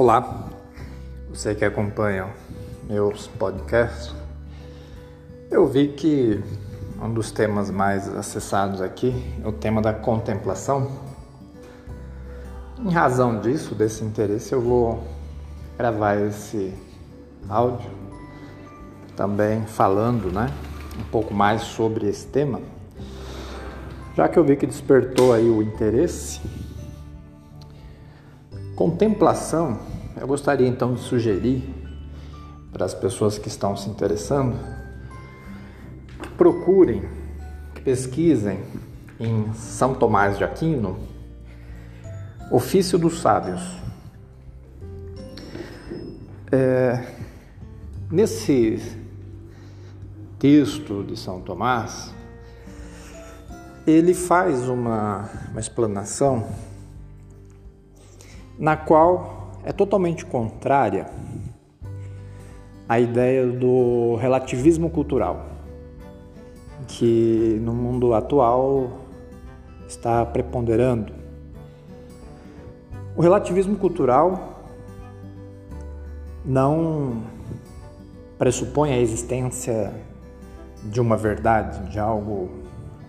Olá, você que acompanha meus podcasts, eu vi que um dos temas mais acessados aqui é o tema da contemplação. Em razão disso, desse interesse, eu vou gravar esse áudio também falando, né, um pouco mais sobre esse tema. Já que eu vi que despertou aí o interesse, Contemplação, eu gostaria então de sugerir para as pessoas que estão se interessando que procurem, que pesquisem em São Tomás de Aquino, Ofício dos Sábios. É, nesse texto de São Tomás, ele faz uma, uma explanação na qual é totalmente contrária à ideia do relativismo cultural, que no mundo atual está preponderando. O relativismo cultural não pressupõe a existência de uma verdade, de algo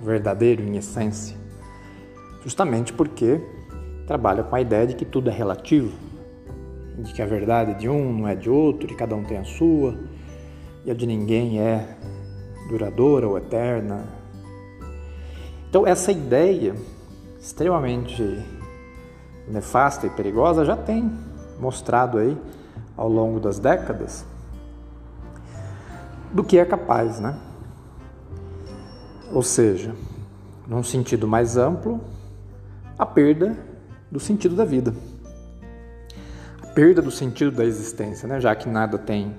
verdadeiro em essência, justamente porque trabalha com a ideia de que tudo é relativo, de que a verdade de um não é de outro, que cada um tem a sua, e a de ninguém é duradoura ou eterna. Então, essa ideia extremamente nefasta e perigosa já tem mostrado aí ao longo das décadas do que é capaz, né? Ou seja, num sentido mais amplo, a perda do sentido da vida. Perda do sentido da existência, né? já que nada tem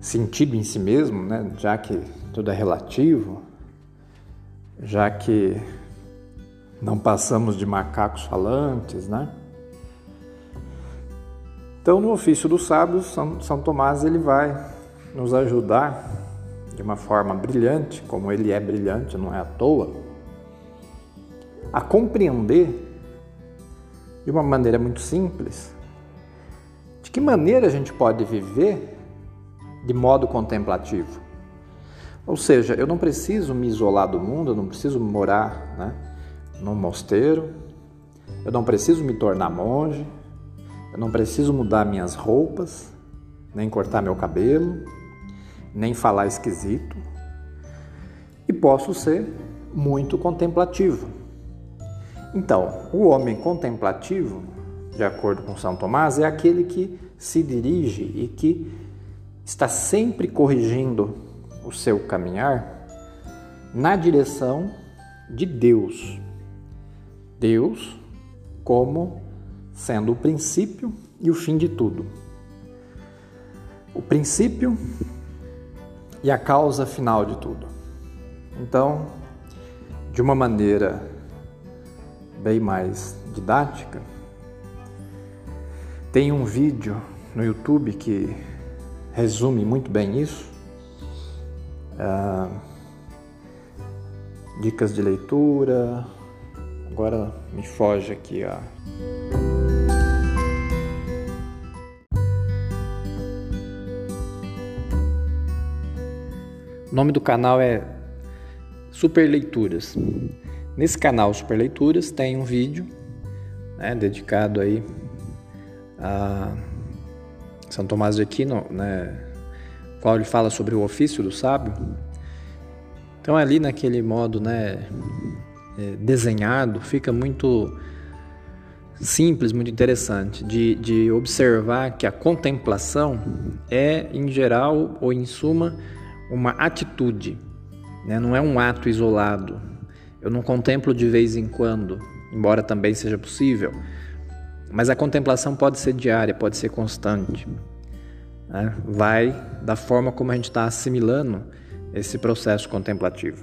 sentido em si mesmo, né? já que tudo é relativo, já que não passamos de macacos falantes, né? Então, no ofício dos sábios, São, São Tomás ele vai nos ajudar de uma forma brilhante, como ele é brilhante, não é à toa, a compreender de uma maneira muito simples, que maneira a gente pode viver de modo contemplativo. Ou seja, eu não preciso me isolar do mundo, eu não preciso morar né, num mosteiro, eu não preciso me tornar monge, eu não preciso mudar minhas roupas, nem cortar meu cabelo, nem falar esquisito, e posso ser muito contemplativo. Então, o homem contemplativo, de acordo com São Tomás, é aquele que se dirige e que está sempre corrigindo o seu caminhar na direção de Deus. Deus como sendo o princípio e o fim de tudo. O princípio e a causa final de tudo. Então, de uma maneira bem mais didática, tem um vídeo no YouTube que resume muito bem isso. Ah, dicas de leitura. Agora me foge aqui a. O nome do canal é Super Leituras. Nesse canal Super Leituras tem um vídeo né, dedicado aí a São Tomás de Aquino, né, qual ele fala sobre o ofício do sábio. Então ali naquele modo né, é, desenhado fica muito simples, muito interessante de, de observar que a contemplação é em geral ou em suma uma atitude, né, não é um ato isolado, eu não contemplo de vez em quando, embora também seja possível. Mas a contemplação pode ser diária, pode ser constante. Né? Vai da forma como a gente está assimilando esse processo contemplativo.